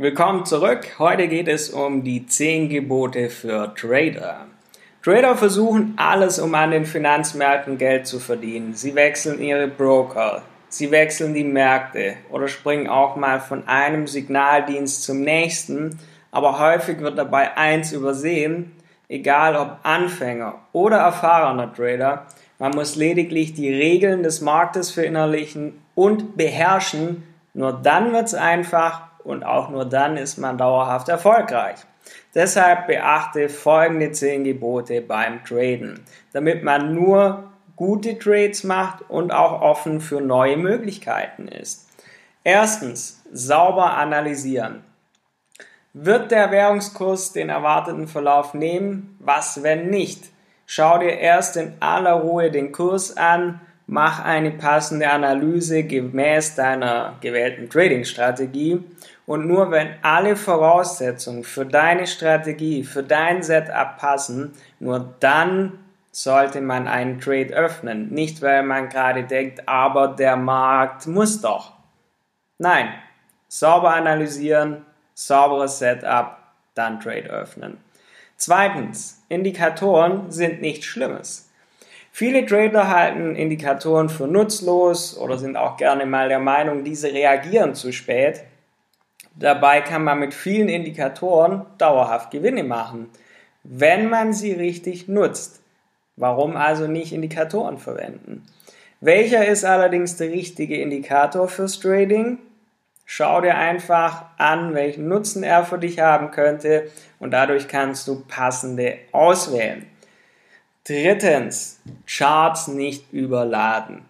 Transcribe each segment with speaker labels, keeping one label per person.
Speaker 1: Willkommen zurück. Heute geht es um die 10 Gebote für Trader. Trader versuchen alles, um an den Finanzmärkten Geld zu verdienen. Sie wechseln ihre Broker, sie wechseln die Märkte oder springen auch mal von einem Signaldienst zum nächsten. Aber häufig wird dabei eins übersehen, egal ob Anfänger oder erfahrener Trader, man muss lediglich die Regeln des Marktes verinnerlichen und beherrschen. Nur dann wird es einfach und auch nur dann ist man dauerhaft erfolgreich. Deshalb beachte folgende 10 Gebote beim Traden, damit man nur gute Trades macht und auch offen für neue Möglichkeiten ist. Erstens, sauber analysieren. Wird der Währungskurs den erwarteten Verlauf nehmen? Was, wenn nicht? Schau dir erst in aller Ruhe den Kurs an, mach eine passende Analyse gemäß deiner gewählten Trading-Strategie und nur wenn alle Voraussetzungen für deine Strategie, für dein Setup passen, nur dann sollte man einen Trade öffnen. Nicht, weil man gerade denkt, aber der Markt muss doch. Nein, sauber analysieren, sauberes Setup, dann Trade öffnen. Zweitens, Indikatoren sind nichts Schlimmes. Viele Trader halten Indikatoren für nutzlos oder sind auch gerne mal der Meinung, diese reagieren zu spät. Dabei kann man mit vielen Indikatoren dauerhaft Gewinne machen, wenn man sie richtig nutzt. Warum also nicht Indikatoren verwenden? Welcher ist allerdings der richtige Indikator fürs Trading? Schau dir einfach an, welchen Nutzen er für dich haben könnte und dadurch kannst du passende auswählen. Drittens, Charts nicht überladen.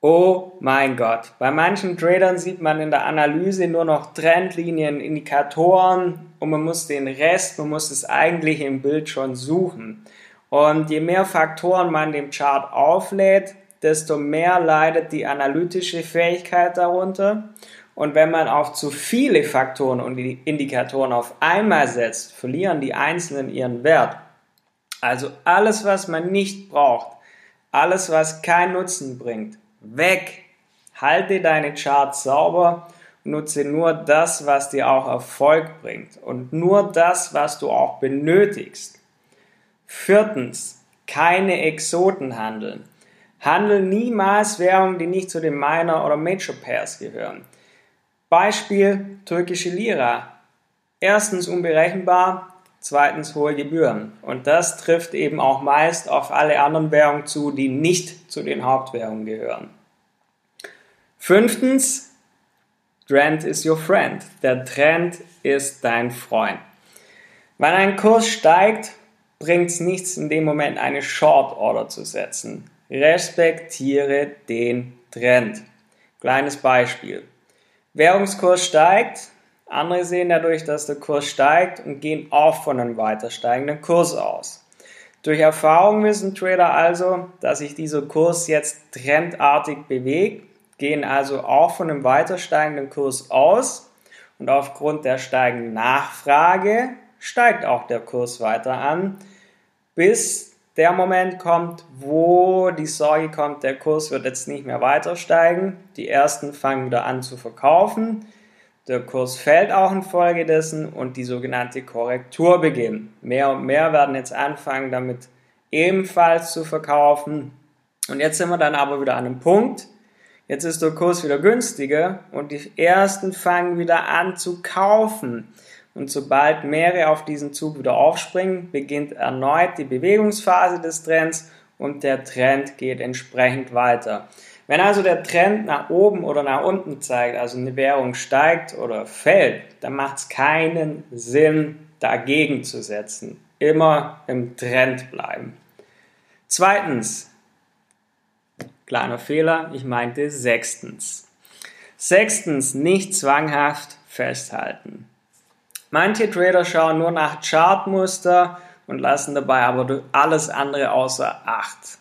Speaker 1: Oh mein Gott, bei manchen Tradern sieht man in der Analyse nur noch Trendlinien, Indikatoren und man muss den Rest, man muss es eigentlich im Bild schon suchen. Und je mehr Faktoren man dem Chart auflädt, desto mehr leidet die analytische Fähigkeit darunter. Und wenn man auf zu viele Faktoren und Indikatoren auf einmal setzt, verlieren die einzelnen ihren Wert. Also alles, was man nicht braucht, alles, was keinen Nutzen bringt, weg. Halte deine Charts sauber, nutze nur das, was dir auch Erfolg bringt und nur das, was du auch benötigst. Viertens, keine Exoten handeln. Handel niemals Währungen, die nicht zu den Minor- oder Major Pairs gehören. Beispiel türkische Lira. Erstens unberechenbar, zweitens hohe Gebühren. Und das trifft eben auch meist auf alle anderen Währungen zu, die nicht zu den Hauptwährungen gehören. Fünftens, Trend is your friend. Der Trend ist dein Freund. Wenn ein Kurs steigt, bringt es nichts in dem Moment eine Short Order zu setzen. Respektiere den Trend. Kleines Beispiel. Währungskurs steigt, andere sehen dadurch, dass der Kurs steigt und gehen auch von einem weiter steigenden Kurs aus. Durch Erfahrung wissen Trader also, dass sich dieser Kurs jetzt trendartig bewegt, gehen also auch von einem weiter steigenden Kurs aus und aufgrund der steigenden Nachfrage steigt auch der Kurs weiter an, bis der Moment kommt, wo die Sorge kommt, der Kurs wird jetzt nicht mehr weiter steigen. Die ersten fangen wieder an zu verkaufen. Der Kurs fällt auch infolgedessen und die sogenannte Korrektur beginnt. Mehr und mehr werden jetzt anfangen, damit ebenfalls zu verkaufen. Und jetzt sind wir dann aber wieder an einem Punkt. Jetzt ist der Kurs wieder günstiger und die ersten fangen wieder an zu kaufen. Und sobald mehrere auf diesen Zug wieder aufspringen, beginnt erneut die Bewegungsphase des Trends und der Trend geht entsprechend weiter. Wenn also der Trend nach oben oder nach unten zeigt, also eine Währung steigt oder fällt, dann macht es keinen Sinn, dagegen zu setzen. Immer im Trend bleiben. Zweitens, kleiner Fehler, ich meinte sechstens. Sechstens, nicht zwanghaft festhalten. Manche Trader schauen nur nach Chartmuster und lassen dabei aber alles andere außer Acht.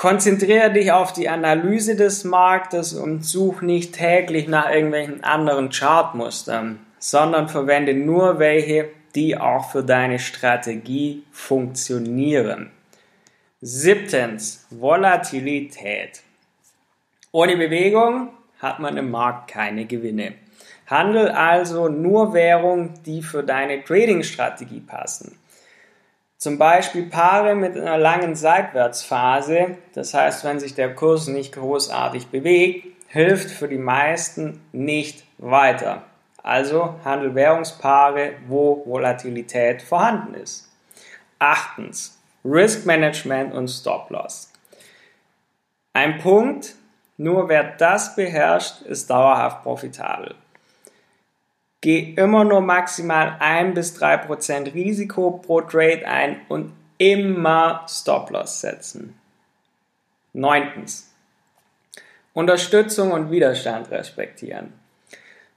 Speaker 1: Konzentriere dich auf die Analyse des Marktes und such nicht täglich nach irgendwelchen anderen Chartmustern, sondern verwende nur welche, die auch für deine Strategie funktionieren. Siebtens, Volatilität. Ohne Bewegung hat man im Markt keine Gewinne. Handel also nur Währungen, die für deine Trading-Strategie passen. Zum Beispiel Paare mit einer langen Seitwärtsphase, das heißt, wenn sich der Kurs nicht großartig bewegt, hilft für die meisten nicht weiter. Also handel Währungspaare, wo Volatilität vorhanden ist. Achtens, Risk Management und Stop Loss. Ein Punkt, nur wer das beherrscht, ist dauerhaft profitabel. Geh immer nur maximal 1 bis 3% Risiko pro Trade ein und immer Stop-Loss setzen. Neuntens. Unterstützung und Widerstand respektieren.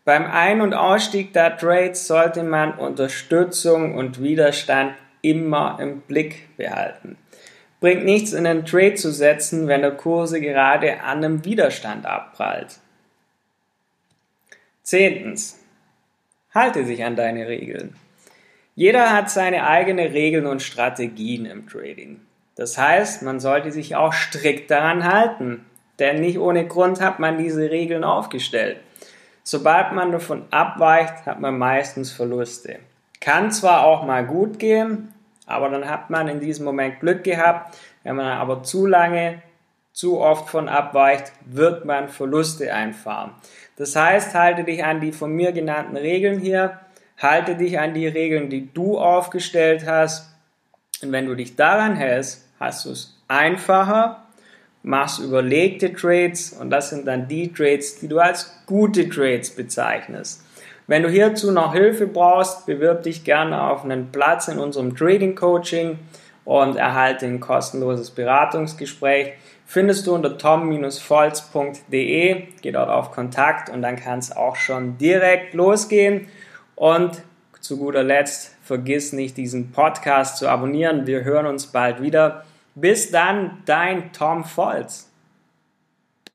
Speaker 1: Beim Ein- und Ausstieg der Trades sollte man Unterstützung und Widerstand immer im Blick behalten. Bringt nichts in einen Trade zu setzen, wenn der Kurse gerade an einem Widerstand abprallt. Zehntens. Halte dich an deine Regeln. Jeder hat seine eigenen Regeln und Strategien im Trading. Das heißt, man sollte sich auch strikt daran halten, denn nicht ohne Grund hat man diese Regeln aufgestellt. Sobald man davon abweicht, hat man meistens Verluste. Kann zwar auch mal gut gehen, aber dann hat man in diesem Moment Glück gehabt. Wenn man aber zu lange, zu oft von abweicht, wird man Verluste einfahren. Das heißt, halte dich an die von mir genannten Regeln hier, halte dich an die Regeln, die du aufgestellt hast. Und wenn du dich daran hältst, hast du es einfacher, machst überlegte Trades und das sind dann die Trades, die du als gute Trades bezeichnest. Wenn du hierzu noch Hilfe brauchst, bewirb dich gerne auf einen Platz in unserem Trading Coaching und erhalte ein kostenloses Beratungsgespräch findest du unter tom-volz.de. Geh dort auf Kontakt und dann kann es auch schon direkt losgehen. Und zu guter Letzt, vergiss nicht, diesen Podcast zu abonnieren. Wir hören uns bald wieder. Bis dann, dein Tom Volz.